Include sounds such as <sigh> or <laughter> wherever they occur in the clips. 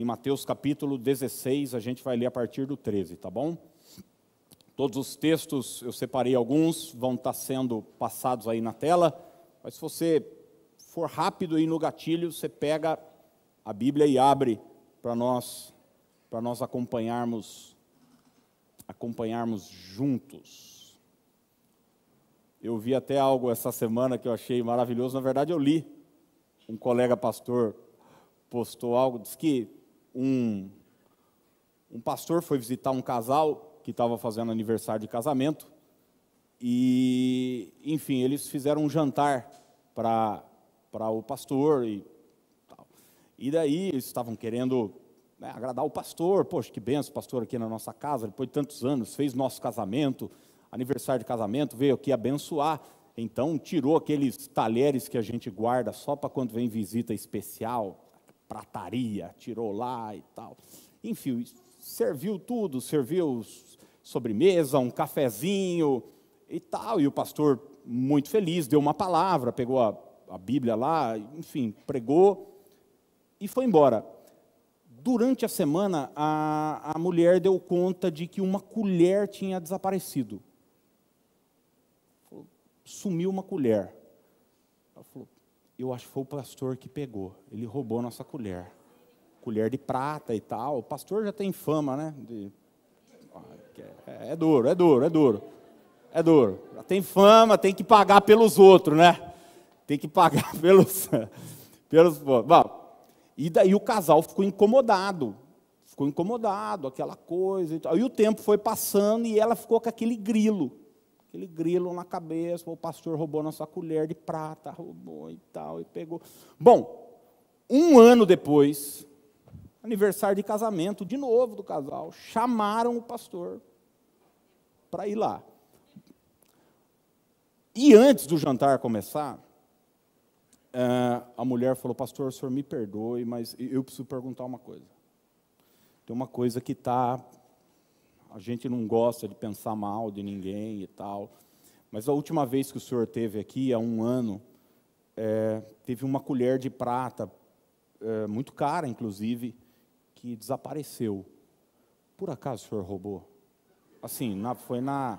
em Mateus capítulo 16, a gente vai ler a partir do 13, tá bom? Todos os textos, eu separei alguns, vão estar sendo passados aí na tela, mas se você for rápido aí no gatilho, você pega a Bíblia e abre para nós, para nós acompanharmos, acompanharmos juntos. Eu vi até algo essa semana que eu achei maravilhoso, na verdade eu li. Um colega pastor postou algo, disse que um, um pastor foi visitar um casal que estava fazendo aniversário de casamento e, enfim, eles fizeram um jantar para o pastor e tal. E daí eles estavam querendo né, agradar o pastor, poxa, que benção, pastor aqui na nossa casa, depois de tantos anos, fez nosso casamento, aniversário de casamento, veio aqui abençoar. Então, tirou aqueles talheres que a gente guarda só para quando vem visita especial, prataria, tirou lá e tal. Enfim, serviu tudo, serviu sobremesa, um cafezinho e tal. E o pastor, muito feliz, deu uma palavra, pegou a, a Bíblia lá, enfim, pregou e foi embora. Durante a semana, a, a mulher deu conta de que uma colher tinha desaparecido. Sumiu uma colher. Ela falou: eu acho que foi o pastor que pegou. Ele roubou nossa colher. Colher de prata e tal. O pastor já tem fama, né? De... É, é duro, é duro, é duro. É duro. Já tem fama, tem que pagar pelos outros, né? Tem que pagar <laughs> pelos. pelos Bom, e daí o casal ficou incomodado. Ficou incomodado, aquela coisa e tal. E o tempo foi passando e ela ficou com aquele grilo aquele grilo na cabeça, o pastor roubou nossa colher de prata, roubou e tal, e pegou. Bom, um ano depois, aniversário de casamento, de novo do casal, chamaram o pastor para ir lá. E antes do jantar começar, eh, a mulher falou: Pastor, o senhor me perdoe, mas eu preciso perguntar uma coisa. Tem uma coisa que está a gente não gosta de pensar mal de ninguém e tal. Mas a última vez que o senhor teve aqui, há um ano, é, teve uma colher de prata, é, muito cara, inclusive, que desapareceu. Por acaso o senhor roubou? Assim, na, foi na.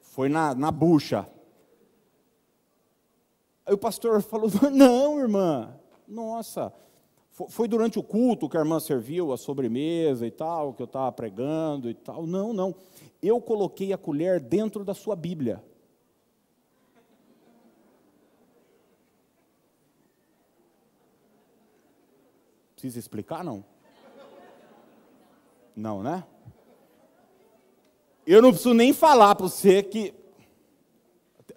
Foi na, na bucha. Aí o pastor falou: <laughs> Não, irmã, nossa, foi durante o culto que a irmã serviu a sobremesa e tal, que eu estava pregando e tal. Não, não. Eu coloquei a colher dentro da sua Bíblia. Precisa explicar, não? Não, né? Eu não preciso nem falar para você que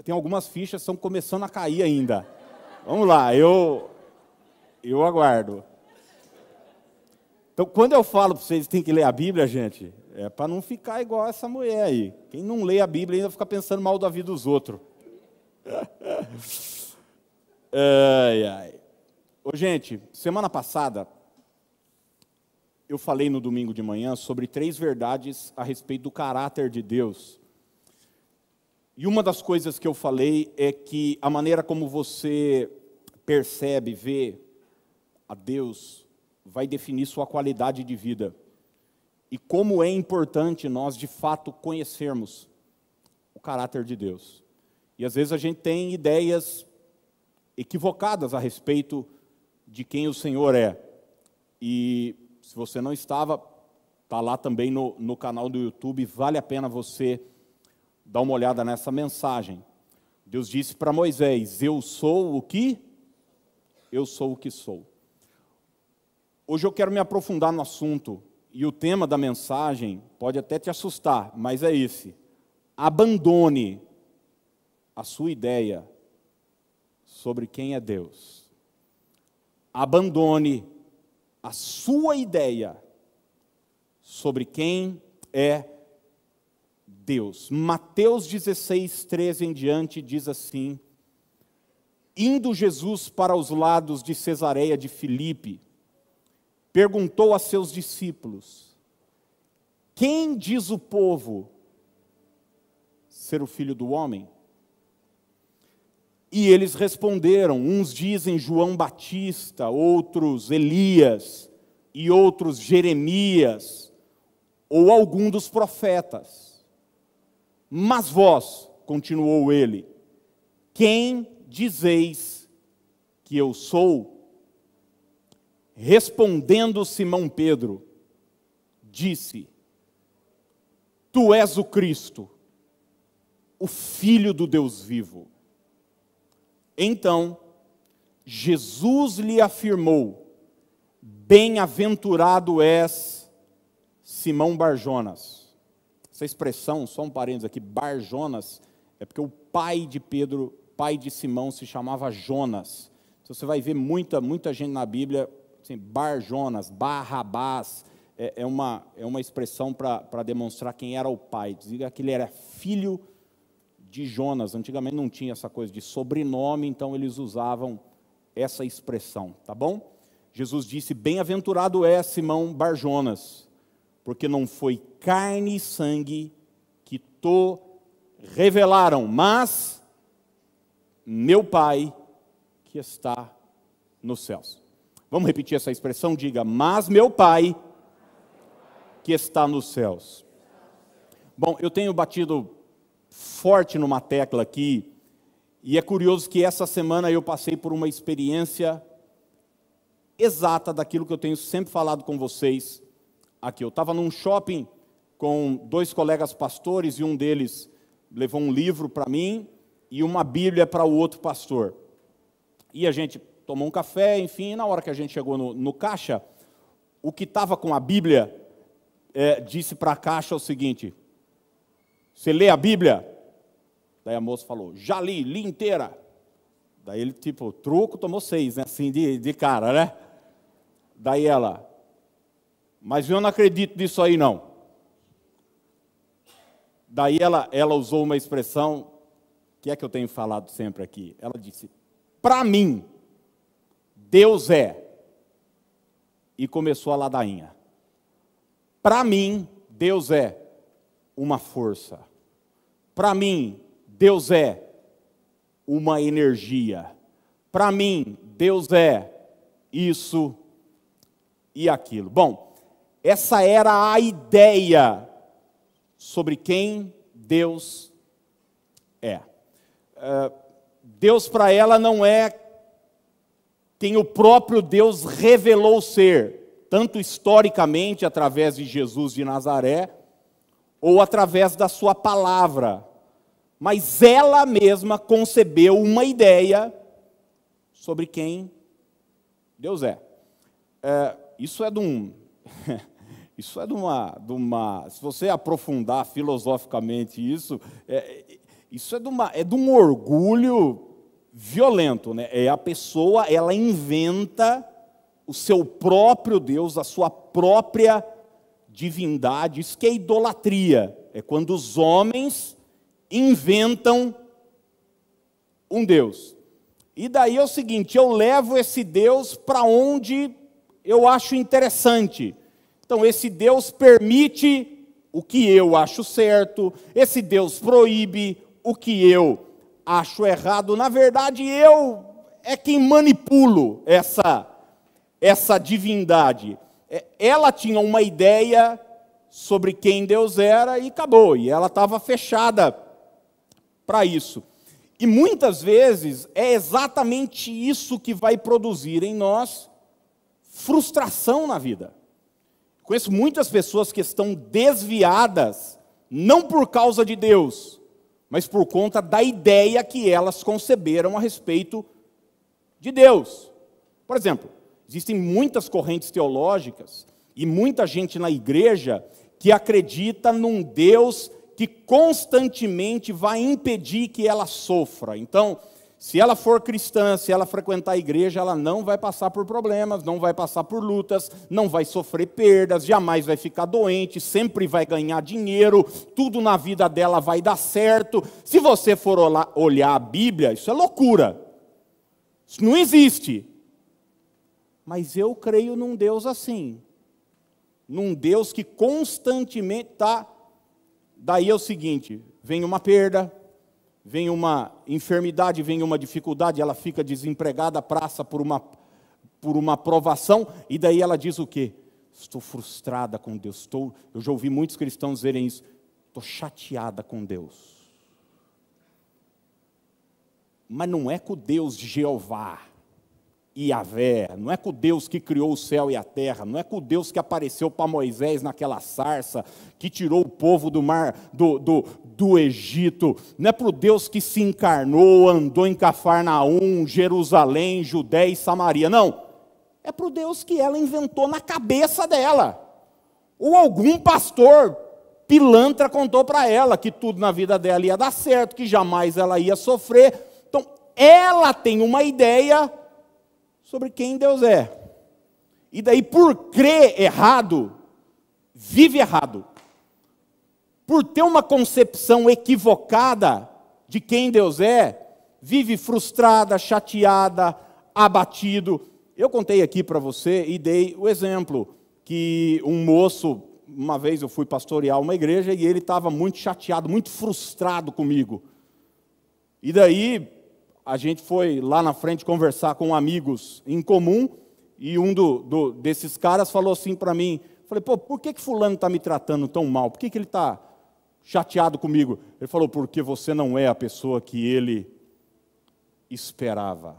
tem algumas fichas que estão começando a cair ainda. Vamos lá, eu eu aguardo. Então, quando eu falo para vocês que tem que ler a Bíblia, gente, é para não ficar igual essa mulher aí. Quem não lê a Bíblia ainda fica pensando mal da vida dos outros. <laughs> ai, ai. Ô, gente, semana passada, eu falei no domingo de manhã sobre três verdades a respeito do caráter de Deus. E uma das coisas que eu falei é que a maneira como você percebe, vê, a Deus vai definir sua qualidade de vida. E como é importante nós, de fato, conhecermos o caráter de Deus. E às vezes a gente tem ideias equivocadas a respeito de quem o Senhor é. E se você não estava, está lá também no, no canal do YouTube, vale a pena você dar uma olhada nessa mensagem. Deus disse para Moisés: Eu sou o que? Eu sou o que sou. Hoje eu quero me aprofundar no assunto, e o tema da mensagem pode até te assustar, mas é esse: abandone a sua ideia sobre quem é Deus. Abandone a sua ideia sobre quem é Deus. Mateus 16, 13 em diante diz assim: Indo Jesus para os lados de Cesareia de Filipe, perguntou a seus discípulos: Quem diz o povo ser o filho do homem? E eles responderam: uns dizem João Batista, outros Elias, e outros Jeremias, ou algum dos profetas. Mas vós, continuou ele, quem dizeis que eu sou? Respondendo Simão Pedro, disse: Tu és o Cristo, o Filho do Deus vivo. Então, Jesus lhe afirmou: Bem-aventurado és, Simão Barjonas. Essa expressão, só um parênteses aqui, Barjonas, é porque o pai de Pedro, pai de Simão, se chamava Jonas. Então, você vai ver muita, muita gente na Bíblia, assim, Barjonas, Barrabás, é, é, uma, é uma expressão para demonstrar quem era o pai. Dizia que ele era filho de Jonas. Antigamente não tinha essa coisa de sobrenome, então eles usavam essa expressão, tá bom? Jesus disse: Bem-aventurado é Simão Barjonas, porque não foi carne e sangue que te revelaram, mas meu Pai que está nos céus. Vamos repetir essa expressão? Diga: Mas meu Pai que está nos céus. Bom, eu tenho batido forte numa tecla aqui, e é curioso que essa semana eu passei por uma experiência exata daquilo que eu tenho sempre falado com vocês aqui. Eu estava num shopping com dois colegas pastores e um deles levou um livro para mim e uma Bíblia para o outro pastor. E a gente tomou um café, enfim, e na hora que a gente chegou no, no caixa, o que estava com a Bíblia é, disse para a caixa o seguinte: você lê a Bíblia? Daí a moça falou, já li, li inteira. Daí ele, tipo, truco, tomou seis, né? Assim, de, de cara, né? Daí ela, mas eu não acredito nisso aí, não. Daí ela, ela usou uma expressão que é que eu tenho falado sempre aqui. Ela disse: para mim, Deus é. E começou a ladainha. Para mim, Deus é uma força. Para mim, Deus é uma energia. Para mim, Deus é isso e aquilo. Bom, essa era a ideia sobre quem Deus é. é Deus para ela não é quem o próprio Deus revelou ser, tanto historicamente através de Jesus de Nazaré, ou através da sua palavra, mas ela mesma concebeu uma ideia sobre quem Deus é. é isso é de um. <laughs> Isso é de uma, de uma. Se você aprofundar filosoficamente isso, é, isso é de, uma, é de um orgulho violento, né? É a pessoa, ela inventa o seu próprio Deus, a sua própria divindade, isso que é idolatria. É quando os homens inventam um Deus. E daí é o seguinte: eu levo esse Deus para onde eu acho interessante. Então, esse Deus permite o que eu acho certo, esse Deus proíbe o que eu acho errado. Na verdade, eu é quem manipulo essa, essa divindade. É, ela tinha uma ideia sobre quem Deus era e acabou, e ela estava fechada para isso. E muitas vezes é exatamente isso que vai produzir em nós frustração na vida. Conheço muitas pessoas que estão desviadas, não por causa de Deus, mas por conta da ideia que elas conceberam a respeito de Deus. Por exemplo, Existem muitas correntes teológicas e muita gente na igreja que acredita num Deus que constantemente vai impedir que ela sofra. Então, se ela for cristã, se ela frequentar a igreja, ela não vai passar por problemas, não vai passar por lutas, não vai sofrer perdas, jamais vai ficar doente, sempre vai ganhar dinheiro, tudo na vida dela vai dar certo. Se você for olhar a Bíblia, isso é loucura. Isso não existe. Mas eu creio num Deus assim. Num Deus que constantemente está. Daí é o seguinte: vem uma perda, vem uma enfermidade, vem uma dificuldade, ela fica desempregada, praça por uma, por uma provação, e daí ela diz o quê? Estou frustrada com Deus. Estou, eu já ouvi muitos cristãos dizerem isso. Estou chateada com Deus. Mas não é com Deus de Jeová Yahvé, não é com Deus que criou o céu e a terra, não é com Deus que apareceu para Moisés naquela sarça, que tirou o povo do mar, do, do, do Egito, não é para o Deus que se encarnou, andou em Cafarnaum, Jerusalém, Judéia e Samaria, não. É para o Deus que ela inventou na cabeça dela. Ou algum pastor pilantra contou para ela que tudo na vida dela ia dar certo, que jamais ela ia sofrer. Então, ela tem uma ideia sobre quem Deus é. E daí, por crer errado, vive errado. Por ter uma concepção equivocada de quem Deus é, vive frustrada, chateada, abatido. Eu contei aqui para você e dei o exemplo que um moço, uma vez eu fui pastorear uma igreja e ele estava muito chateado, muito frustrado comigo. E daí a gente foi lá na frente conversar com amigos em comum e um do, do, desses caras falou assim para mim, falei, pô, por que, que fulano está me tratando tão mal? Por que, que ele está chateado comigo? Ele falou, porque você não é a pessoa que ele esperava.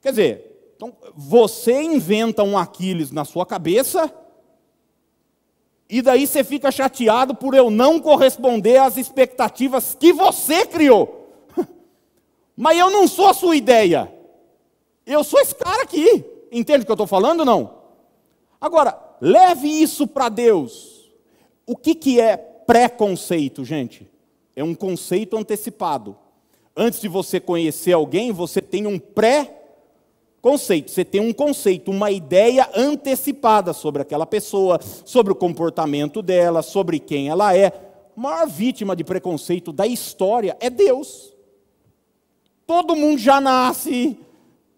Quer dizer, então, você inventa um Aquiles na sua cabeça e daí você fica chateado por eu não corresponder às expectativas que você criou. Mas eu não sou a sua ideia. Eu sou esse cara aqui. Entende o que eu estou falando não? Agora, leve isso para Deus. O que, que é preconceito, gente? É um conceito antecipado. Antes de você conhecer alguém, você tem um pré-conceito. Você tem um conceito, uma ideia antecipada sobre aquela pessoa, sobre o comportamento dela, sobre quem ela é. A maior vítima de preconceito da história é Deus. Todo mundo já nasce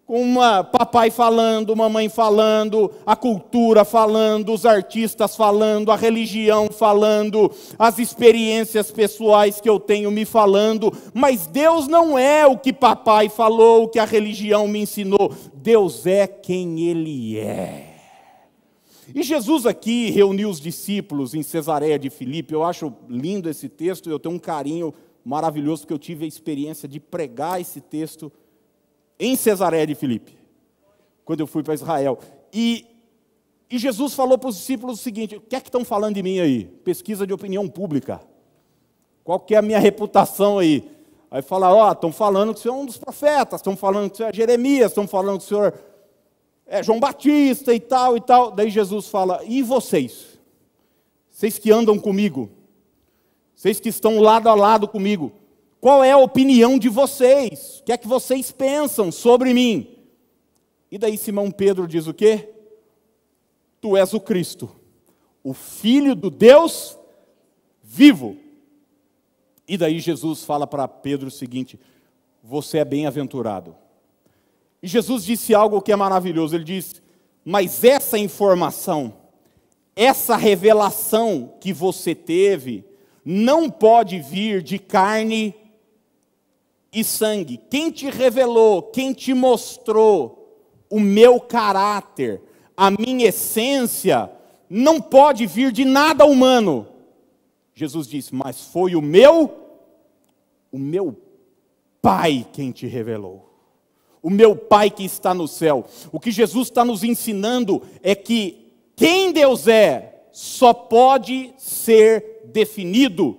com uma papai falando, mamãe falando, a cultura falando, os artistas falando, a religião falando, as experiências pessoais que eu tenho me falando, mas Deus não é o que papai falou, o que a religião me ensinou. Deus é quem ele é. E Jesus aqui reuniu os discípulos em Cesareia de Filipe. Eu acho lindo esse texto, eu tenho um carinho maravilhoso, porque eu tive a experiência de pregar esse texto em Cesareia de Filipe, quando eu fui para Israel. E, e Jesus falou para os discípulos o seguinte: o que é que estão falando de mim aí? Pesquisa de opinião pública. Qual que é a minha reputação aí? Aí fala, ó, oh, estão falando que o senhor é um dos profetas, estão falando que o senhor é Jeremias, estão falando que o senhor é João Batista e tal e tal. Daí Jesus fala, e vocês? Vocês que andam comigo, vocês que estão lado a lado comigo, qual é a opinião de vocês? O que é que vocês pensam sobre mim? E daí Simão Pedro diz o quê? Tu és o Cristo, o Filho do Deus vivo. E daí Jesus fala para Pedro o seguinte: Você é bem-aventurado. E Jesus disse algo que é maravilhoso. Ele diz: Mas essa informação, essa revelação que você teve, não pode vir de carne e sangue. Quem te revelou, quem te mostrou o meu caráter, a minha essência, não pode vir de nada humano. Jesus disse: Mas foi o meu, o meu Pai quem te revelou. O meu Pai que está no céu. O que Jesus está nos ensinando é que quem Deus é só pode ser definido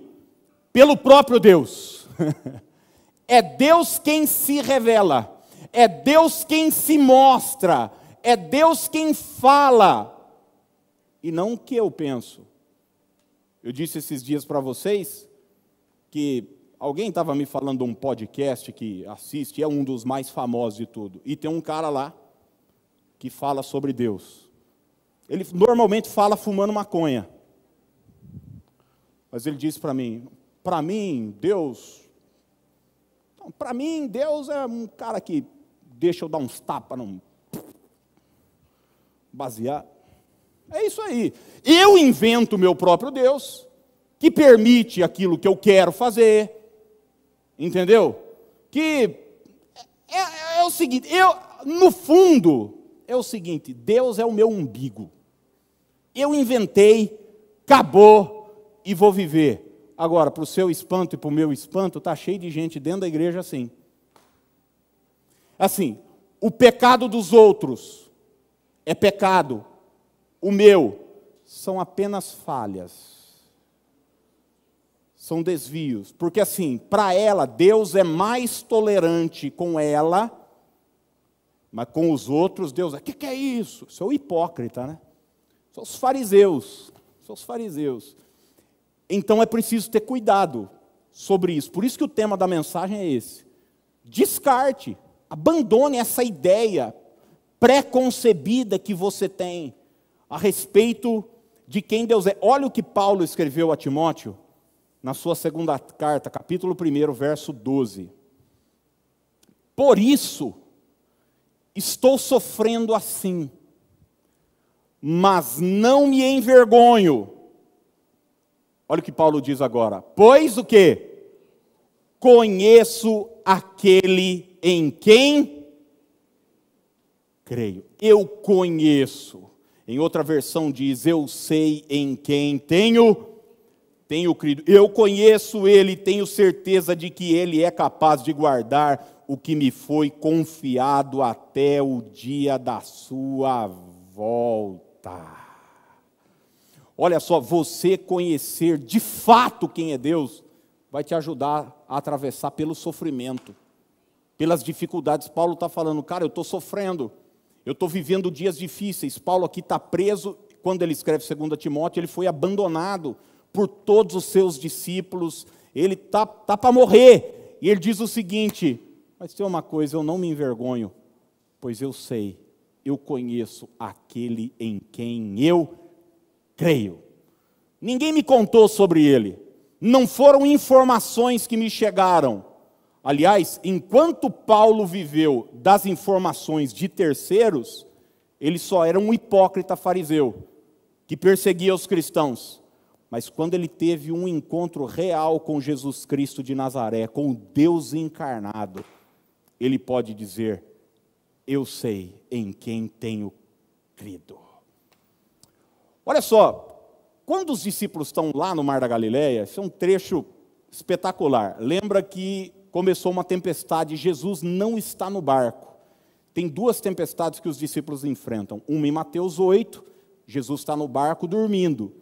pelo próprio Deus. <laughs> é Deus quem se revela, é Deus quem se mostra, é Deus quem fala, e não o que eu penso. Eu disse esses dias para vocês que alguém estava me falando de um podcast que assiste, é um dos mais famosos de tudo, e tem um cara lá que fala sobre Deus. Ele normalmente fala fumando maconha. Mas ele disse para mim: para mim, Deus. Para mim, Deus é um cara que deixa eu dar uns tapas, não. Basear. É isso aí. Eu invento o meu próprio Deus, que permite aquilo que eu quero fazer. Entendeu? Que é, é, é o seguinte, eu, no fundo, é o seguinte: Deus é o meu umbigo. Eu inventei, acabou e vou viver. Agora, para o seu espanto e para o meu espanto, está cheio de gente dentro da igreja assim. Assim, o pecado dos outros é pecado, o meu são apenas falhas. São desvios. Porque assim, para ela, Deus é mais tolerante com ela, mas com os outros, Deus é. O que, que é isso? É o hipócrita, né? São os fariseus. São os fariseus. Então é preciso ter cuidado sobre isso. Por isso que o tema da mensagem é esse. Descarte, abandone essa ideia preconcebida que você tem a respeito de quem Deus é. Olha o que Paulo escreveu a Timóteo na sua segunda carta, capítulo 1, verso 12. Por isso estou sofrendo assim, mas não me envergonho. Olha o que Paulo diz agora. Pois o que? Conheço aquele em quem creio. Eu conheço. Em outra versão diz: Eu sei em quem tenho tenho crido. Eu conheço ele, tenho certeza de que ele é capaz de guardar o que me foi confiado até o dia da sua volta. Olha só, você conhecer de fato quem é Deus vai te ajudar a atravessar pelo sofrimento, pelas dificuldades. Paulo está falando, cara, eu estou sofrendo, eu estou vivendo dias difíceis. Paulo aqui está preso, quando ele escreve 2 Timóteo, ele foi abandonado por todos os seus discípulos, ele está tá para morrer. E ele diz o seguinte: Mas tem uma coisa, eu não me envergonho, pois eu sei, eu conheço aquele em quem eu creio. Ninguém me contou sobre ele, não foram informações que me chegaram. Aliás, enquanto Paulo viveu das informações de terceiros, ele só era um hipócrita fariseu que perseguia os cristãos. Mas quando ele teve um encontro real com Jesus Cristo de Nazaré, com o Deus encarnado, ele pode dizer: Eu sei em quem tenho crido. Olha só, quando os discípulos estão lá no Mar da Galileia, esse é um trecho espetacular. Lembra que começou uma tempestade, Jesus não está no barco. Tem duas tempestades que os discípulos enfrentam. Uma em Mateus 8, Jesus está no barco dormindo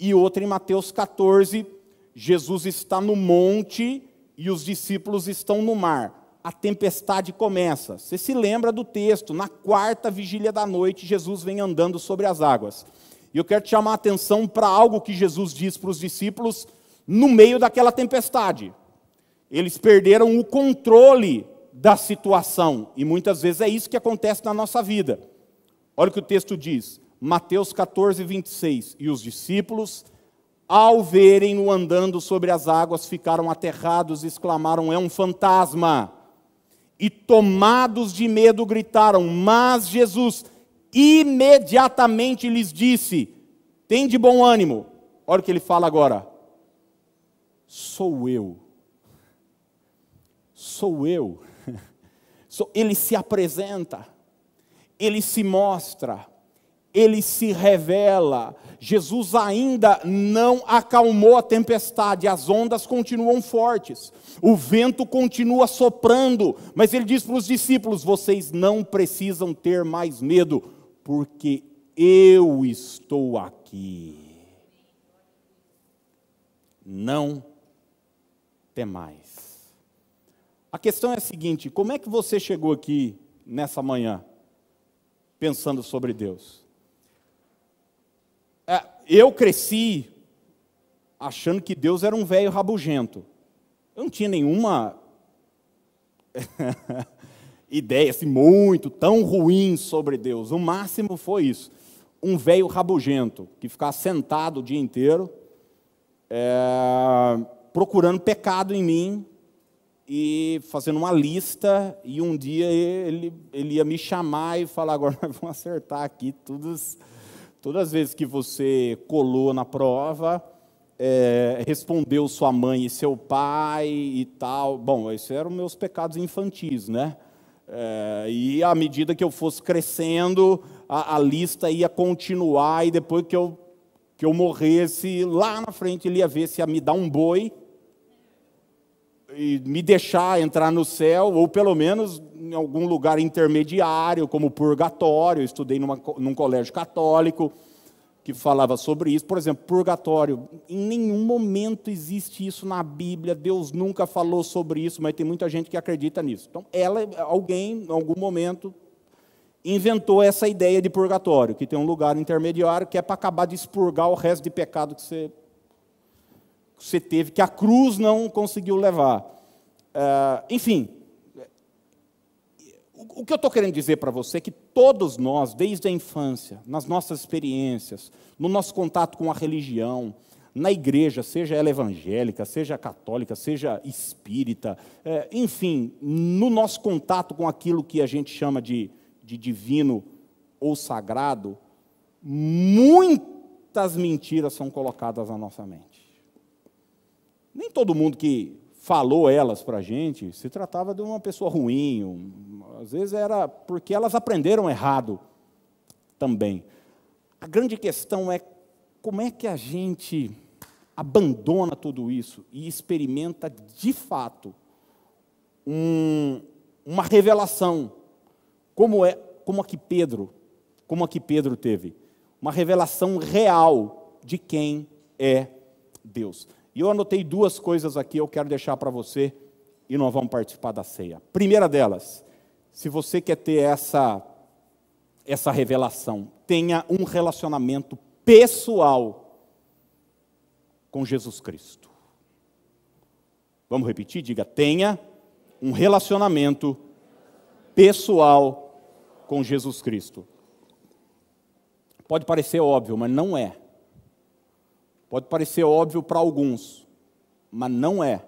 e outra em Mateus 14, Jesus está no monte e os discípulos estão no mar. A tempestade começa. Você se lembra do texto? Na quarta vigília da noite, Jesus vem andando sobre as águas. E eu quero te chamar a atenção para algo que Jesus diz para os discípulos no meio daquela tempestade. Eles perderam o controle da situação, e muitas vezes é isso que acontece na nossa vida. Olha o que o texto diz: Mateus 14, 26. E os discípulos, ao verem-no andando sobre as águas, ficaram aterrados e exclamaram: É um fantasma. E tomados de medo gritaram: Mas Jesus imediatamente lhes disse: Tem de bom ânimo. Olha o que ele fala agora. Sou eu. Sou eu. <laughs> Ele se apresenta, ele se mostra ele se revela. Jesus ainda não acalmou a tempestade, as ondas continuam fortes, o vento continua soprando, mas ele diz para os discípulos: vocês não precisam ter mais medo, porque eu estou aqui. Não temais. A questão é a seguinte: como é que você chegou aqui nessa manhã, pensando sobre Deus? É, eu cresci achando que Deus era um velho rabugento. Eu não tinha nenhuma <laughs> ideia assim, muito, tão ruim sobre Deus. O máximo foi isso. Um velho rabugento que ficava sentado o dia inteiro, é, procurando pecado em mim e fazendo uma lista. E um dia ele, ele ia me chamar e falar: agora <laughs> vamos acertar aqui todos Todas as vezes que você colou na prova, é, respondeu sua mãe e seu pai e tal. Bom, esses eram meus pecados infantis, né? É, e à medida que eu fosse crescendo, a, a, lista ia continuar, e depois que eu, que eu morresse, lá na frente ele ia ver se ia me dar um boi e me deixar entrar no céu, ou pelo menos em algum lugar intermediário, como purgatório. Eu estudei numa, num colégio católico que falava sobre isso. Por exemplo, purgatório. Em nenhum momento existe isso na Bíblia. Deus nunca falou sobre isso, mas tem muita gente que acredita nisso. Então, ela, alguém, em algum momento, inventou essa ideia de purgatório, que tem um lugar intermediário que é para acabar de expurgar o resto de pecado que você, que você teve, que a cruz não conseguiu levar. Uh, enfim, o que eu estou querendo dizer para você é que todos nós, desde a infância, nas nossas experiências, no nosso contato com a religião, na igreja, seja ela evangélica, seja católica, seja espírita, é, enfim, no nosso contato com aquilo que a gente chama de, de divino ou sagrado, muitas mentiras são colocadas na nossa mente. Nem todo mundo que falou elas para a gente, se tratava de uma pessoa ruim, um, às vezes era porque elas aprenderam errado também. A grande questão é como é que a gente abandona tudo isso e experimenta de fato um, uma revelação, como é, como a que Pedro, como a que Pedro teve, uma revelação real de quem é Deus. E eu anotei duas coisas aqui, eu quero deixar para você e nós vamos participar da ceia. Primeira delas, se você quer ter essa essa revelação, tenha um relacionamento pessoal com Jesus Cristo. Vamos repetir? Diga, tenha um relacionamento pessoal com Jesus Cristo. Pode parecer óbvio, mas não é. Pode parecer óbvio para alguns, mas não é.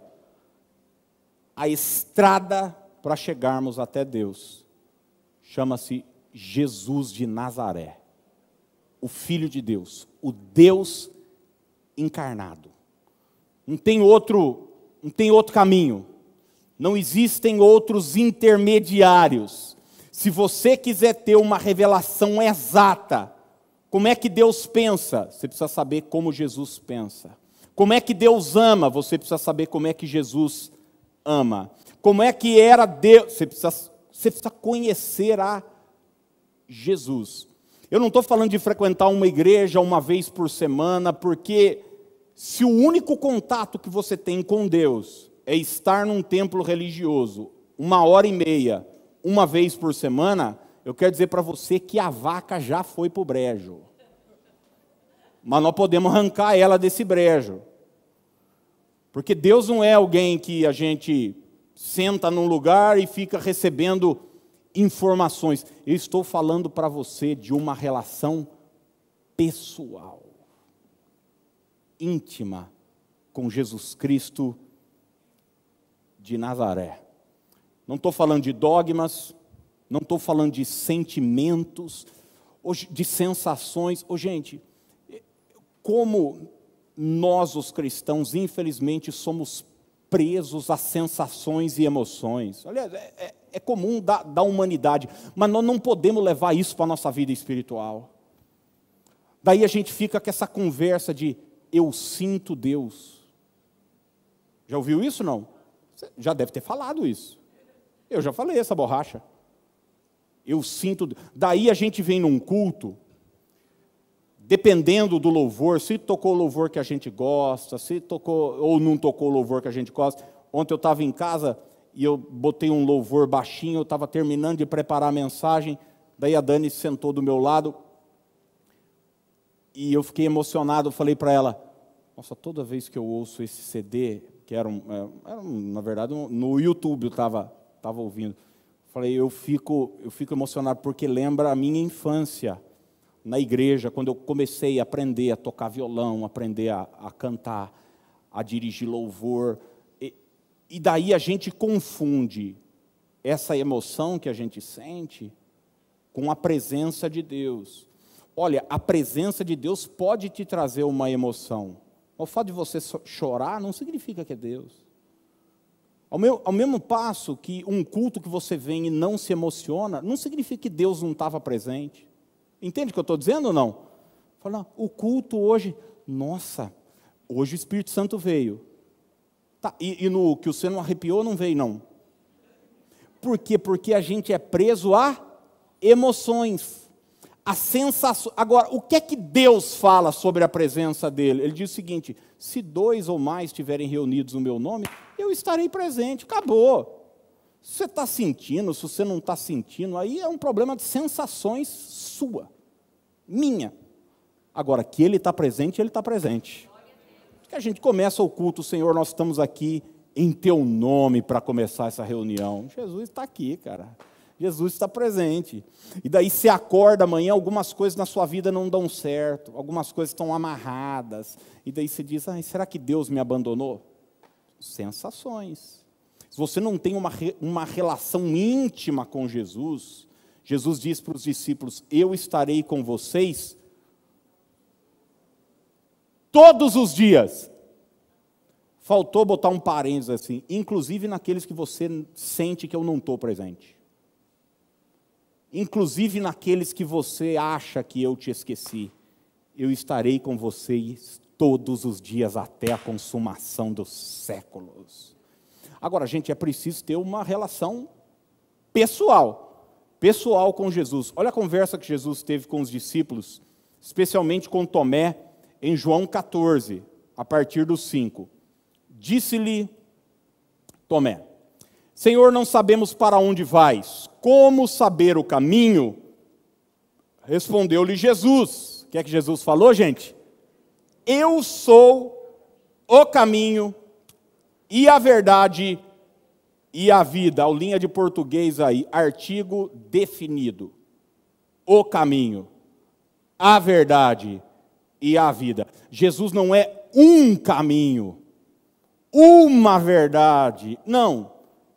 A estrada para chegarmos até Deus chama-se Jesus de Nazaré, o Filho de Deus, o Deus encarnado. Não tem outro, não tem outro caminho. Não existem outros intermediários. Se você quiser ter uma revelação exata como é que Deus pensa? Você precisa saber como Jesus pensa. Como é que Deus ama? Você precisa saber como é que Jesus ama. Como é que era Deus? Você precisa, você precisa conhecer a Jesus. Eu não estou falando de frequentar uma igreja uma vez por semana, porque se o único contato que você tem com Deus é estar num templo religioso uma hora e meia, uma vez por semana, eu quero dizer para você que a vaca já foi para o brejo. Mas nós podemos arrancar ela desse brejo. Porque Deus não é alguém que a gente senta num lugar e fica recebendo informações. Eu estou falando para você de uma relação pessoal, íntima com Jesus Cristo de Nazaré. Não estou falando de dogmas, não estou falando de sentimentos, de sensações. Oh, gente, como nós, os cristãos, infelizmente, somos presos a sensações e emoções. Aliás, é, é, é comum da, da humanidade, mas nós não podemos levar isso para a nossa vida espiritual. Daí a gente fica com essa conversa de eu sinto Deus. Já ouviu isso não? Você já deve ter falado isso. Eu já falei essa borracha. Eu sinto. Daí a gente vem num culto, dependendo do louvor, se tocou o louvor que a gente gosta, se tocou ou não tocou o louvor que a gente gosta. Ontem eu estava em casa e eu botei um louvor baixinho, eu estava terminando de preparar a mensagem, daí a Dani sentou do meu lado e eu fiquei emocionado, falei para ela, nossa, toda vez que eu ouço esse CD, que era, um, é, era um, na verdade, um, no YouTube eu estava tava ouvindo, Falei, eu fico, eu fico emocionado porque lembra a minha infância na igreja, quando eu comecei a aprender a tocar violão, aprender a, a cantar, a dirigir louvor. E, e daí a gente confunde essa emoção que a gente sente com a presença de Deus. Olha, a presença de Deus pode te trazer uma emoção, O fato de você chorar não significa que é Deus. Ao, meu, ao mesmo passo que um culto que você vem e não se emociona, não significa que Deus não estava presente. Entende o que eu estou dizendo ou não? Fala, o culto hoje, nossa, hoje o Espírito Santo veio. Tá, e, e no que você não arrepiou, não veio, não. Por quê? Porque a gente é preso a emoções, a sensação. Agora, o que é que Deus fala sobre a presença dele? Ele diz o seguinte: se dois ou mais estiverem reunidos no meu nome, eu estarei presente. Acabou. Se você está sentindo, se você não está sentindo, aí é um problema de sensações sua, minha. Agora, que ele está presente, ele está presente. Que a gente começa o culto, Senhor, nós estamos aqui em teu nome para começar essa reunião. Jesus está aqui, cara. Jesus está presente. E daí você acorda amanhã, algumas coisas na sua vida não dão certo, algumas coisas estão amarradas. E daí você diz: ah, será que Deus me abandonou? Sensações. Se você não tem uma, uma relação íntima com Jesus, Jesus diz para os discípulos: Eu estarei com vocês todos os dias Faltou botar um parênteses assim, inclusive naqueles que você sente que eu não estou presente. Inclusive naqueles que você acha que eu te esqueci. Eu estarei com vocês todos os dias até a consumação dos séculos. Agora, gente, é preciso ter uma relação pessoal, pessoal com Jesus. Olha a conversa que Jesus teve com os discípulos, especialmente com Tomé, em João 14, a partir dos 5. Disse-lhe Tomé: Senhor, não sabemos para onde vais, como saber o caminho? Respondeu-lhe Jesus. O que é que Jesus falou, gente? Eu sou o caminho e a verdade e a vida. Aulinha de português aí, artigo definido. O caminho, a verdade e a vida. Jesus não é um caminho uma verdade. Não,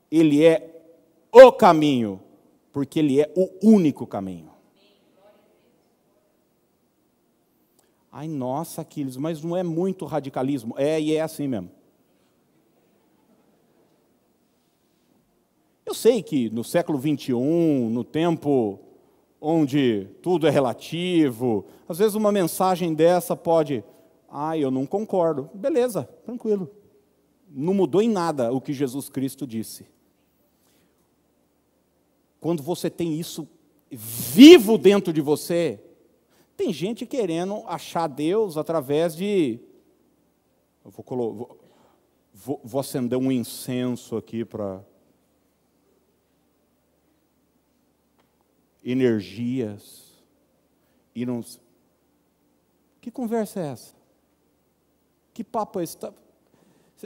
ele é o caminho, porque ele é o único caminho. Ai, nossa, Aquiles, mas não é muito radicalismo. É, e é assim mesmo. Eu sei que no século 21, no tempo onde tudo é relativo, às vezes uma mensagem dessa pode, ah, eu não concordo. Beleza, tranquilo não mudou em nada o que Jesus Cristo disse. Quando você tem isso vivo dentro de você, tem gente querendo achar Deus através de. Eu vou, vou, vou acender um incenso aqui para. Energias. E não. Que conversa é essa? Que papo é esse? Tá,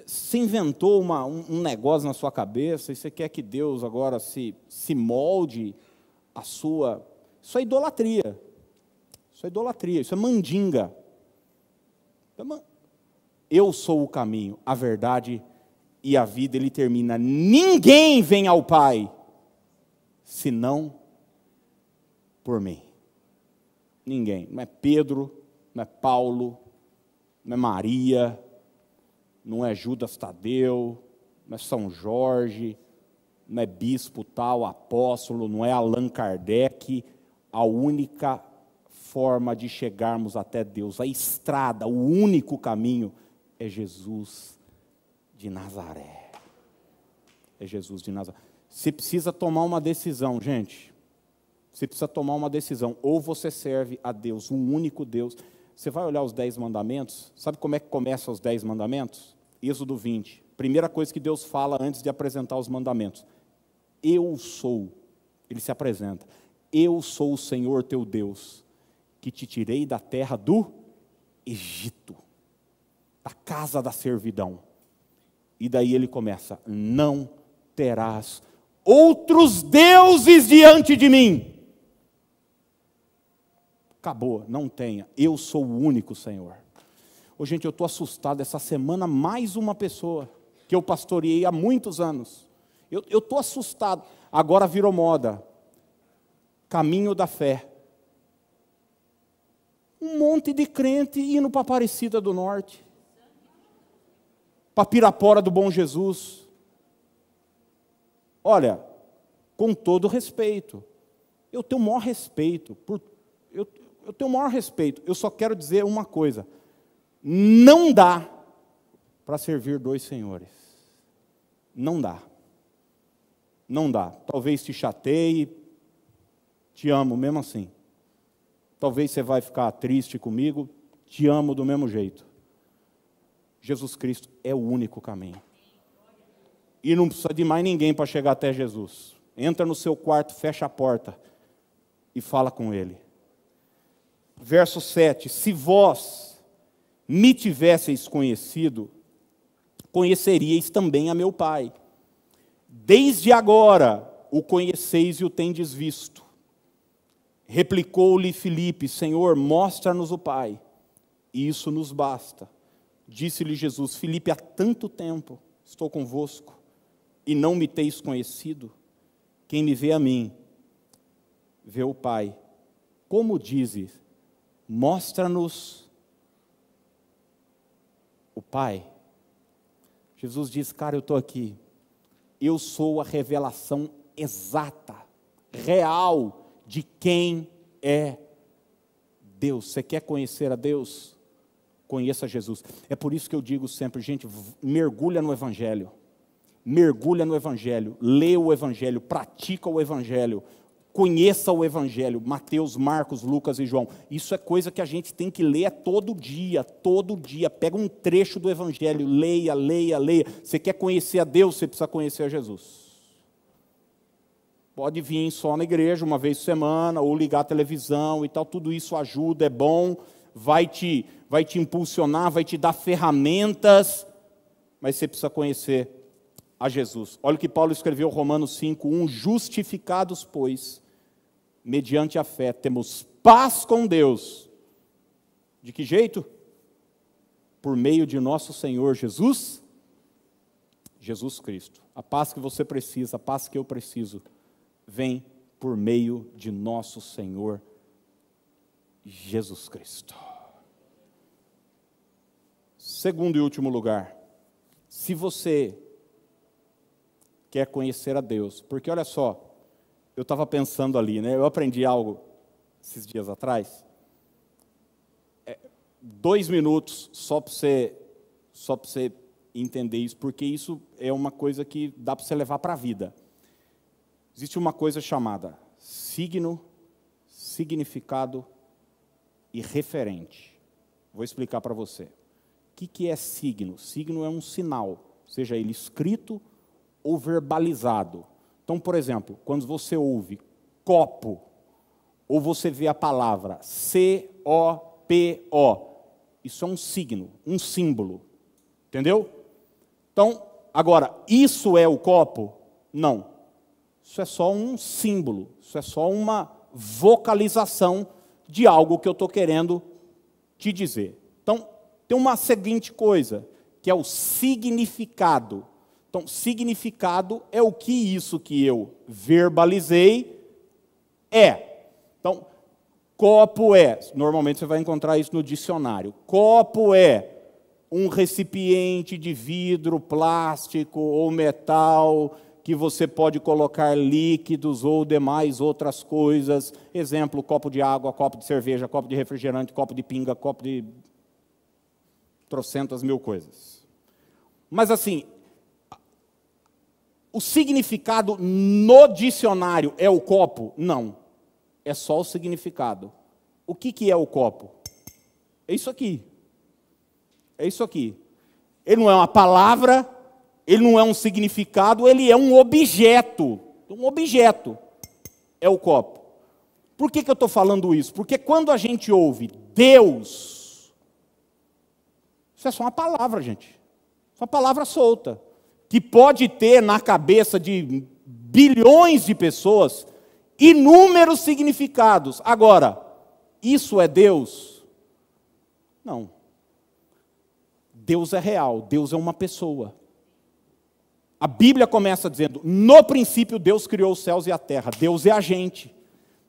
você inventou uma, um, negócio na sua cabeça e você quer que Deus agora se, se molde a sua. Isso é idolatria. Isso é idolatria, isso é mandinga. Eu sou o caminho, a verdade e a vida. Ele termina: ninguém vem ao Pai senão por mim. Ninguém. Não é Pedro, não é Paulo, não é Maria não é Judas Tadeu, não é São Jorge, não é bispo tal, apóstolo, não é Allan Kardec, a única forma de chegarmos até Deus, a estrada, o único caminho é Jesus de Nazaré. É Jesus de Nazaré. Você precisa tomar uma decisão, gente. Você precisa tomar uma decisão. Ou você serve a Deus, um único Deus. Você vai olhar os dez mandamentos, sabe como é que começam os dez mandamentos? Êxodo 20. Primeira coisa que Deus fala antes de apresentar os mandamentos. Eu sou. Ele se apresenta. Eu sou o Senhor teu Deus, que te tirei da terra do Egito, da casa da servidão. E daí ele começa: Não terás outros deuses diante de mim. Acabou, não tenha. Eu sou o único Senhor. Ô, gente, eu estou assustado. Essa semana, mais uma pessoa que eu pastoreei há muitos anos. Eu estou assustado. Agora virou moda. Caminho da fé. Um monte de crente indo para Aparecida do Norte. para Pirapora do Bom Jesus. Olha, com todo respeito, eu tenho o maior respeito, por, eu, eu tenho o maior respeito, eu só quero dizer uma coisa: não dá para servir dois senhores. Não dá. Não dá. Talvez te chateie, te amo mesmo assim. Talvez você vai ficar triste comigo, te amo do mesmo jeito. Jesus Cristo é o único caminho. E não precisa de mais ninguém para chegar até Jesus. Entra no seu quarto, fecha a porta e fala com Ele. Verso 7: Se vós me tivesseis conhecido, conheceríeis também a meu Pai. Desde agora o conheceis e o tendes visto. Replicou-lhe Filipe: Senhor, mostra-nos o Pai, e isso nos basta. Disse-lhe Jesus: Filipe, há tanto tempo estou convosco e não me teis conhecido. Quem me vê a mim, vê o Pai. Como dizes, mostra-nos o Pai. Jesus diz: Cara, eu estou aqui. Eu sou a revelação exata, real de quem é Deus. Você quer conhecer a Deus? Conheça Jesus. É por isso que eu digo sempre, gente, mergulha no Evangelho. Mergulha no Evangelho, lê o Evangelho, pratica o Evangelho, conheça o Evangelho, Mateus, Marcos, Lucas e João. Isso é coisa que a gente tem que ler todo dia, todo dia. Pega um trecho do Evangelho, leia, leia, leia. Você quer conhecer a Deus, você precisa conhecer a Jesus. Pode vir só na igreja uma vez por semana, ou ligar a televisão e tal, tudo isso ajuda, é bom, vai te, vai te impulsionar, vai te dar ferramentas, mas você precisa conhecer a Jesus. Olha o que Paulo escreveu, Romanos 5, 1, justificados, pois, mediante a fé, temos paz com Deus. De que jeito? Por meio de nosso Senhor Jesus, Jesus Cristo. A paz que você precisa, a paz que eu preciso vem por meio de nosso Senhor Jesus Cristo. Segundo e último lugar, se você quer conhecer a Deus, porque olha só, eu estava pensando ali, né? Eu aprendi algo esses dias atrás. É, dois minutos só para você, só para você entender isso, porque isso é uma coisa que dá para você levar para a vida. Existe uma coisa chamada signo, significado e referente. Vou explicar para você. O que, que é signo? Signo é um sinal, seja ele escrito ou verbalizado. Então, por exemplo, quando você ouve copo, ou você vê a palavra C-O-P-O, isso é um signo, um símbolo. Entendeu? Então, agora, isso é o copo? Não. Isso é só um símbolo, isso é só uma vocalização de algo que eu estou querendo te dizer. Então, tem uma seguinte coisa, que é o significado. Então, significado é o que isso que eu verbalizei é. Então, copo é, normalmente você vai encontrar isso no dicionário. Copo é um recipiente de vidro, plástico ou metal que você pode colocar líquidos ou demais outras coisas. Exemplo, copo de água, copo de cerveja, copo de refrigerante, copo de pinga, copo de trocentas mil coisas. Mas assim, o significado no dicionário é o copo? Não. É só o significado. O que, que é o copo? É isso aqui. É isso aqui. Ele não é uma palavra, ele não é um significado, ele é um objeto. Um objeto é o copo. Por que, que eu estou falando isso? Porque quando a gente ouve Deus, isso é só uma palavra, gente. Uma palavra solta. Que pode ter na cabeça de bilhões de pessoas inúmeros significados. Agora, isso é Deus? Não. Deus é real, Deus é uma pessoa. A Bíblia começa dizendo: no princípio Deus criou os céus e a terra. Deus é a gente.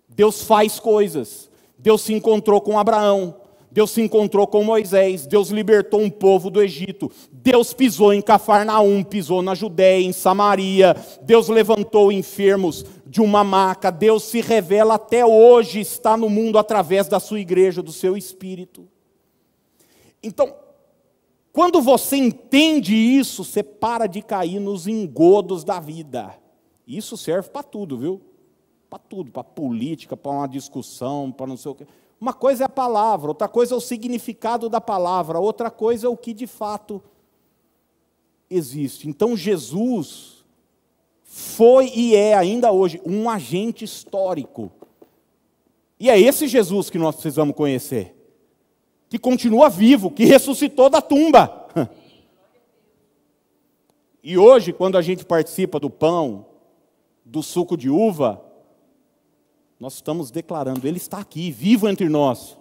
Deus faz coisas. Deus se encontrou com Abraão. Deus se encontrou com Moisés, Deus libertou um povo do Egito, Deus pisou em Cafarnaum, pisou na Judéia, em Samaria, Deus levantou enfermos de uma maca, Deus se revela até hoje, está no mundo através da sua igreja, do seu espírito. Então, quando você entende isso, você para de cair nos engodos da vida. Isso serve para tudo, viu? Para tudo, para política, para uma discussão, para não sei o quê. Uma coisa é a palavra, outra coisa é o significado da palavra, outra coisa é o que de fato existe. Então Jesus foi e é ainda hoje um agente histórico. E é esse Jesus que nós precisamos conhecer, que continua vivo, que ressuscitou da tumba. <laughs> E hoje, quando a gente participa do pão, do suco de uva, nós estamos declarando, Ele está aqui, vivo entre nós,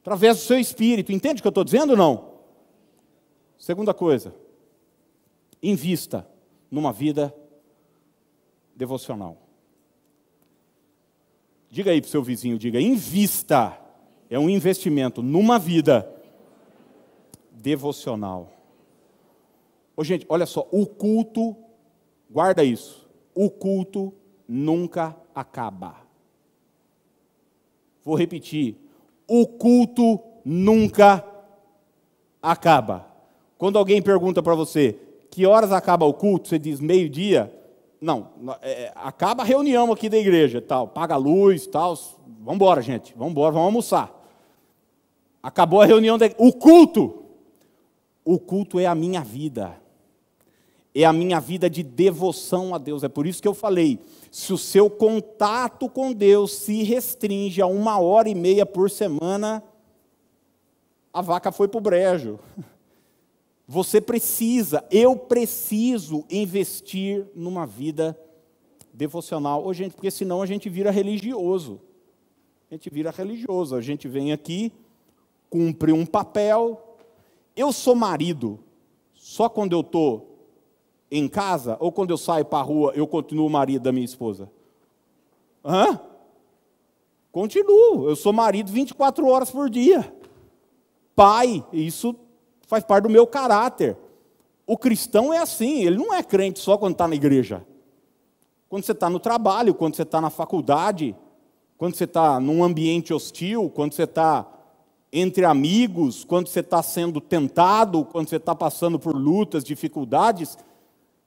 através do seu espírito. Entende o que eu estou dizendo ou não? Segunda coisa, invista numa vida devocional. Diga aí para o seu vizinho, diga, invista. É um investimento numa vida devocional. Ô, gente, olha só, o culto, guarda isso, o culto nunca acaba. Vou repetir: o culto nunca acaba. Quando alguém pergunta para você que horas acaba o culto, você diz meio-dia. Não, é, é, acaba a reunião aqui da igreja, tal, paga a luz, tal. Vamos embora, gente, vamos embora, vamos almoçar. Acabou a reunião da o culto. O culto é a minha vida. É a minha vida de devoção a Deus. É por isso que eu falei, se o seu contato com Deus se restringe a uma hora e meia por semana, a vaca foi para o brejo. <laughs> Você precisa, eu preciso investir numa vida devocional. Ô, gente, porque senão a gente vira religioso. A gente vira religioso. A gente vem aqui, cumpre um papel. Eu sou marido só quando eu estou em casa ou quando eu saio para a rua eu continuo o marido da minha esposa? Hã? Continuo. Eu sou marido 24 horas por dia. Pai, isso faz parte do meu caráter. O cristão é assim, ele não é crente só quando está na igreja. Quando você está no trabalho, quando você está na faculdade, quando você está num ambiente hostil, quando você está entre amigos, quando você está sendo tentado, quando você está passando por lutas, dificuldades,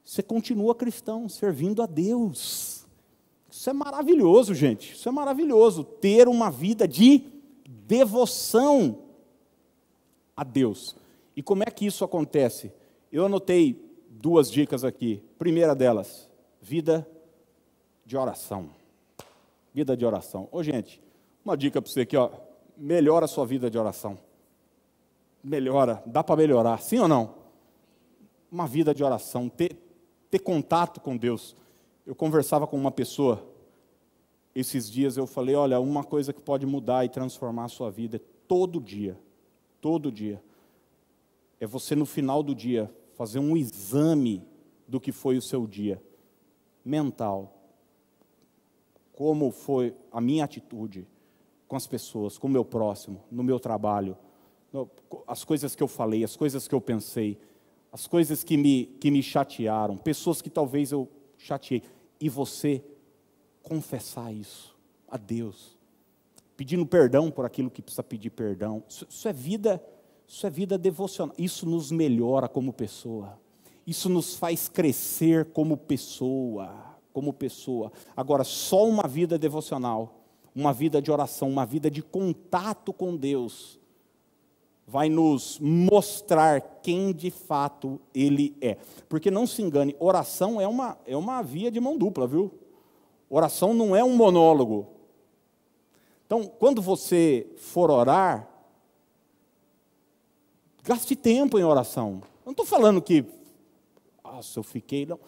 você continua cristão, servindo a Deus. Isso é maravilhoso, gente. Isso é maravilhoso. Ter uma vida de devoção a Deus. E como é que isso acontece? Eu anotei duas dicas aqui. Primeira delas, vida de oração. Vida de oração. Ô, gente, uma dica para você aqui, ó. Melhora a sua vida de oração. Melhora, dá para melhorar, sim ou não? Uma vida de oração. Ter, ter contato com Deus. Eu conversava com uma pessoa esses dias, eu falei: olha, uma coisa que pode mudar e transformar a sua vida é todo dia, todo dia, é você no final do dia fazer um exame do que foi o seu dia mental. Como foi a minha atitude com as pessoas, com o meu próximo, no meu trabalho, as coisas que eu falei, as coisas que eu pensei as coisas que me, que me chatearam, pessoas que talvez eu chateei, e você confessar isso a Deus, pedindo perdão por aquilo que precisa pedir perdão. Isso, isso é vida, isso é vida devocional. Isso nos melhora como pessoa. Isso nos faz crescer como pessoa, como pessoa. Agora, só uma vida devocional, uma vida de oração, uma vida de contato com Deus, vai nos mostrar quem de fato ele é. Porque não se engane, oração é uma, é uma via de mão dupla, viu? Oração não é um monólogo. Então, quando você for orar, gaste tempo em oração. Eu não estou falando que, nossa, eu fiquei. Não.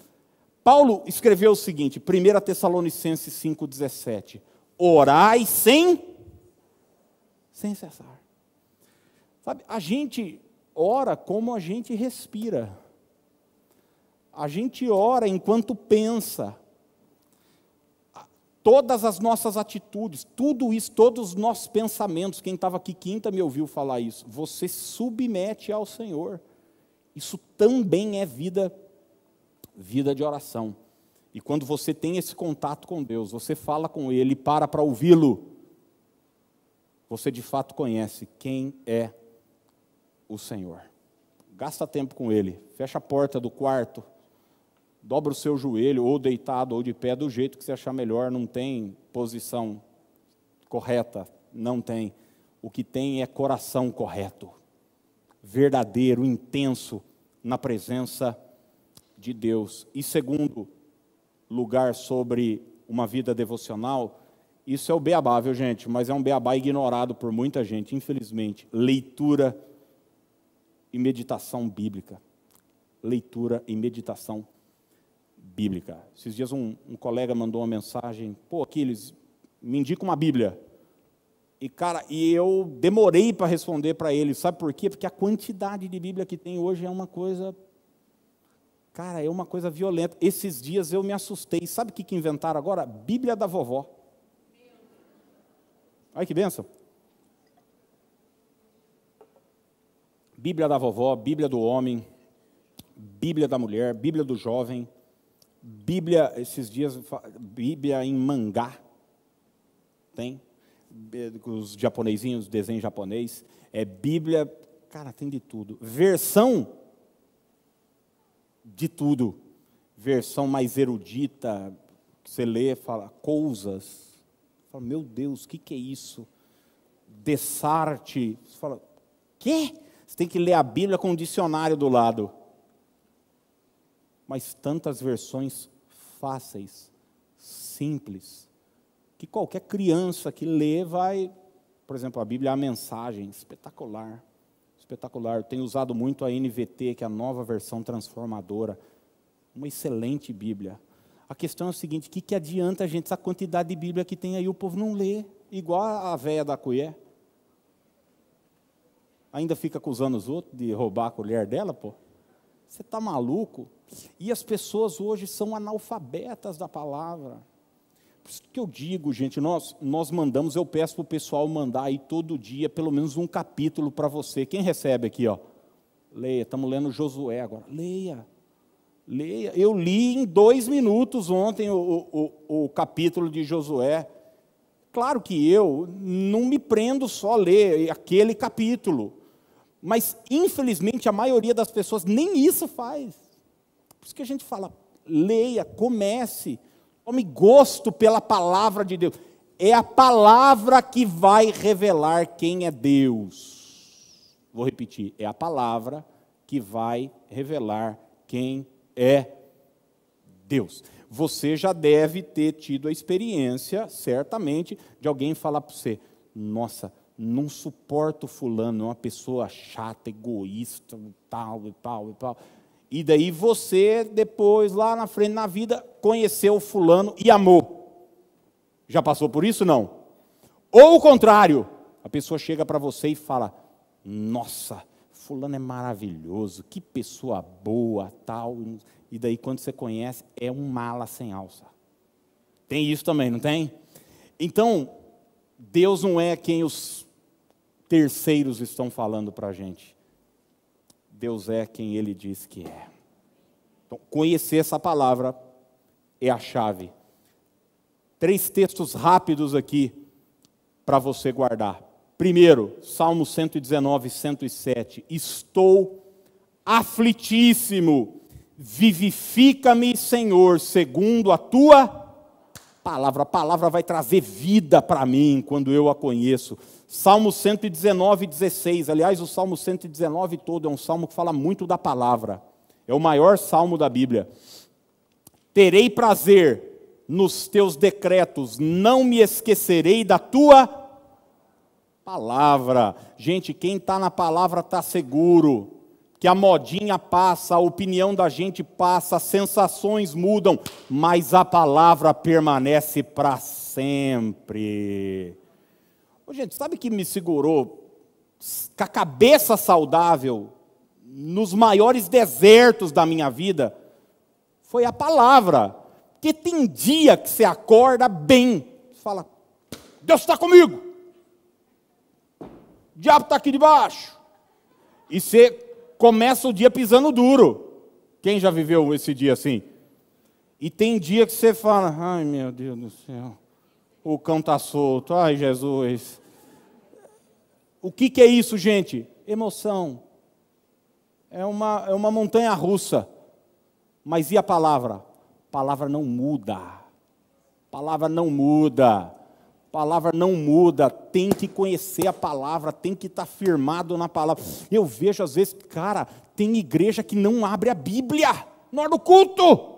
Paulo escreveu o seguinte, 1 Tessalonicenses 5,17: Orai sem, sem cessar. Sabe, a gente ora como a gente respira. A gente ora enquanto pensa. todas as nossas atitudes, tudo isso, todos os nossos pensamentos, quem estava aqui quinta me ouviu falar isso, você submete ao Senhor. Isso também é vida, vida de oração. E quando você tem esse contato com Deus, você fala com Ele, para para ouvi-lo, você de fato conhece quem é o Senhor. Gasta tempo com Ele, fecha a porta do quarto, dobra o seu joelho, ou deitado ou de pé, do jeito que você achar melhor, não tem posição correta, não tem. O que tem é coração correto, verdadeiro, intenso na presença de Deus. E segundo lugar sobre uma vida devocional, isso é o beabá, viu gente? Mas é um beabá ignorado por muita gente, infelizmente. Leitura e meditação bíblica. Leitura e meditação bíblica. Esses dias um, um colega mandou uma mensagem, pô, Aquiles, me indica uma Bíblia. E, cara, e eu demorei para responder para ele, sabe por quê? Porque a quantidade de Bíblia que tem hoje é uma coisa. Cara, é uma coisa violenta. Esses dias eu me assustei. Sabe o que, que inventaram agora? Bíblia da vovó. Olha que benção. Bíblia da vovó, Bíblia do homem, Bíblia da mulher, Bíblia do jovem, Bíblia, esses dias, Bíblia em mangá, tem, os japonesinhos, desenho japonês, é Bíblia, cara, tem de tudo. Versão de tudo. Versão mais erudita, você lê, fala, coisas. Fala, meu Deus, o que, que é isso? Dessarte. Você fala, quê? Você tem que ler a Bíblia com um dicionário do lado mas tantas versões fáceis, simples, que qualquer criança que lê vai, por exemplo, a Bíblia é a mensagem espetacular, espetacular. Eu tenho usado muito a NVT, que é a nova versão transformadora, uma excelente Bíblia. A questão é o seguinte: o que, que adianta a gente, essa quantidade de Bíblia que tem aí, o povo não lê, igual a véia da colher? Ainda fica acusando os outros de roubar a colher dela, pô? Você está maluco? E as pessoas hoje são analfabetas da palavra. Por isso que eu digo, gente, nós, nós mandamos, eu peço para o pessoal mandar aí todo dia pelo menos um capítulo para você. Quem recebe aqui, ó? Leia, estamos lendo Josué agora. Leia, leia. Eu li em dois minutos ontem o, o, o capítulo de Josué. Claro que eu não me prendo só a ler aquele capítulo. Mas, infelizmente, a maioria das pessoas nem isso faz. Por isso que a gente fala, leia, comece, tome gosto pela palavra de Deus. É a palavra que vai revelar quem é Deus. Vou repetir, é a palavra que vai revelar quem é Deus. Você já deve ter tido a experiência, certamente, de alguém falar para você: Nossa, não suporto fulano, é uma pessoa chata, egoísta, tal e tal e tal. E daí você, depois, lá na frente, na vida, conheceu fulano e amou. Já passou por isso? Não. Ou o contrário, a pessoa chega para você e fala: Nossa, fulano é maravilhoso, que pessoa boa, tal. E daí, quando você conhece, é um mala sem alça. Tem isso também, não tem? Então, Deus não é quem os terceiros estão falando para a gente. Deus é quem Ele diz que é. Então, conhecer essa palavra é a chave. Três textos rápidos aqui para você guardar. Primeiro, Salmo 119, 107. Estou aflitíssimo, vivifica-me, Senhor, segundo a tua palavra. A palavra vai trazer vida para mim quando eu a conheço. Salmo 119, 16. Aliás, o Salmo 119 todo é um salmo que fala muito da palavra. É o maior salmo da Bíblia. Terei prazer nos teus decretos, não me esquecerei da tua palavra. Gente, quem está na palavra está seguro. Que a modinha passa, a opinião da gente passa, as sensações mudam, mas a palavra permanece para sempre. Ô, gente, sabe que me segurou com a cabeça saudável nos maiores desertos da minha vida? Foi a palavra. Porque tem dia que você acorda bem, fala, Deus está comigo, o diabo está aqui debaixo, e você começa o dia pisando duro. Quem já viveu esse dia assim? E tem dia que você fala, ai meu Deus do céu, o cão está solto, ai Jesus. O que, que é isso, gente? Emoção. É uma, é uma montanha russa. Mas e a palavra? Palavra não muda. Palavra não muda. Palavra não muda. Tem que conhecer a palavra, tem que estar firmado na palavra. Eu vejo às vezes, cara, tem igreja que não abre a Bíblia na hora do culto.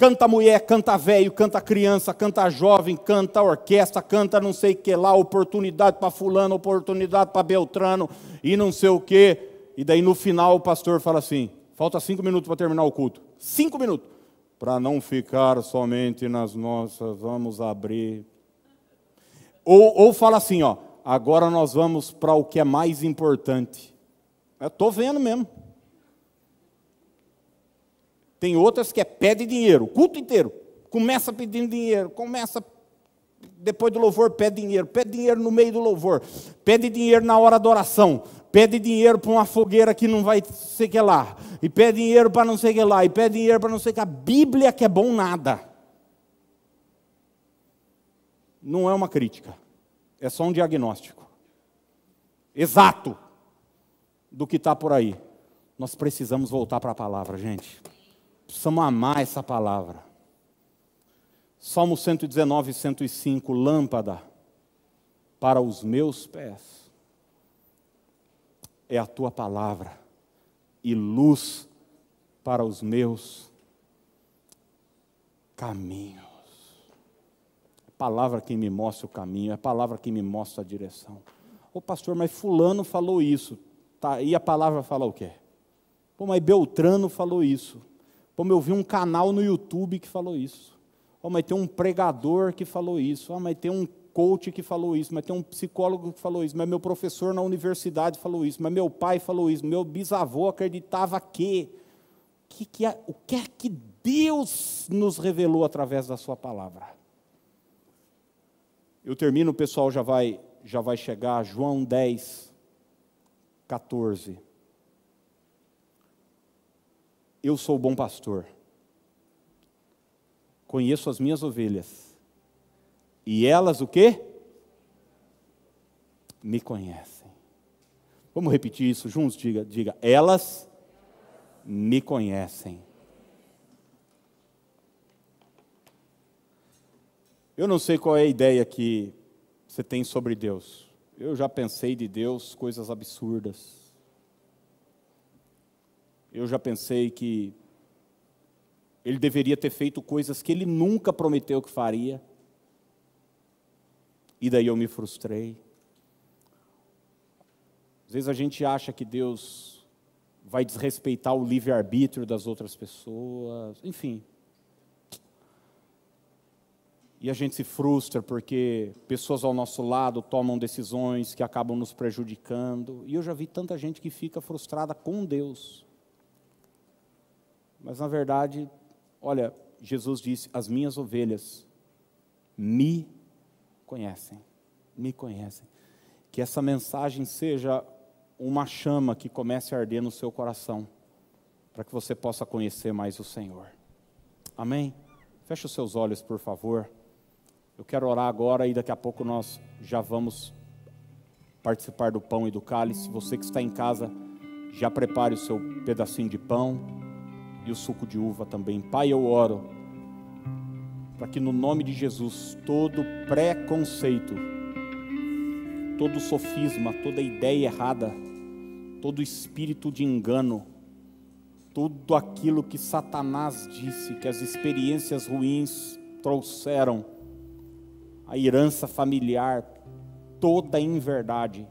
Canta mulher, canta velho, canta criança, canta jovem, canta orquestra, canta não sei o que lá, oportunidade para fulano, oportunidade para Beltrano e não sei o que. E daí no final o pastor fala assim: falta cinco minutos para terminar o culto. Cinco minutos. Para não ficar somente nas nossas, vamos abrir. Ou, ou fala assim, ó, agora nós vamos para o que é mais importante. Eu estou vendo mesmo. Tem outras que é pede dinheiro, o culto inteiro. Começa pedindo dinheiro, começa depois do louvor pede dinheiro, pede dinheiro no meio do louvor, pede dinheiro na hora da oração, pede dinheiro para uma fogueira que não vai sei que lá, e pede dinheiro para não sei que lá, e pede dinheiro para não sei que a Bíblia que é bom nada. Não é uma crítica, é só um diagnóstico exato do que está por aí. Nós precisamos voltar para a palavra, gente. Precisamos amar essa palavra. Salmo 119, 105, lâmpada para os meus pés é a tua palavra e luz para os meus caminhos. É a palavra que me mostra o caminho, é a palavra que me mostra a direção. Ô pastor, mas fulano falou isso. Tá, e a palavra fala o quê? Pô, mas Beltrano falou isso. Como eu vi um canal no YouTube que falou isso. Oh, mas tem um pregador que falou isso. Oh, mas tem um coach que falou isso. Mas tem um psicólogo que falou isso. Mas meu professor na universidade falou isso. Mas meu pai falou isso. Meu bisavô acreditava que. que, que é, o que é que Deus nos revelou através da Sua palavra? Eu termino, o pessoal já vai, já vai chegar. João 10, 14. Eu sou o bom pastor. Conheço as minhas ovelhas. E elas o quê? Me conhecem. Vamos repetir isso juntos? Diga, diga, elas me conhecem. Eu não sei qual é a ideia que você tem sobre Deus. Eu já pensei de Deus coisas absurdas. Eu já pensei que ele deveria ter feito coisas que ele nunca prometeu que faria. E daí eu me frustrei. Às vezes a gente acha que Deus vai desrespeitar o livre-arbítrio das outras pessoas, enfim. E a gente se frustra porque pessoas ao nosso lado tomam decisões que acabam nos prejudicando. E eu já vi tanta gente que fica frustrada com Deus mas na verdade, olha, Jesus disse: As minhas ovelhas me conhecem, me conhecem. Que essa mensagem seja uma chama que comece a arder no seu coração, para que você possa conhecer mais o Senhor. Amém? Feche os seus olhos, por favor. Eu quero orar agora e daqui a pouco nós já vamos participar do pão e do cálice. Você que está em casa, já prepare o seu pedacinho de pão e o suco de uva também. Pai, eu oro para que no nome de Jesus todo preconceito, todo sofisma, toda ideia errada, todo espírito de engano, tudo aquilo que Satanás disse, que as experiências ruins trouxeram, a herança familiar, toda em verdade,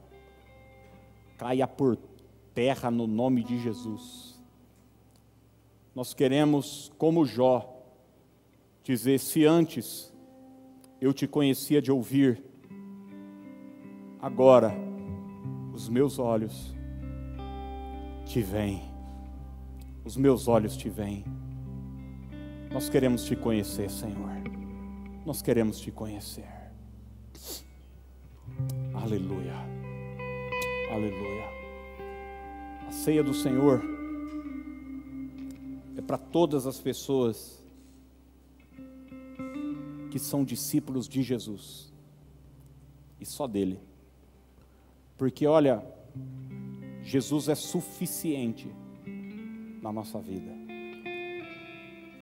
caia por terra no nome de Jesus. Nós queremos, como Jó, dizer: se antes eu te conhecia de ouvir, agora os meus olhos te veem, os meus olhos te veem. Nós queremos te conhecer, Senhor. Nós queremos te conhecer. Aleluia. Aleluia. A ceia do Senhor é para todas as pessoas que são discípulos de Jesus e só dele. Porque olha, Jesus é suficiente na nossa vida.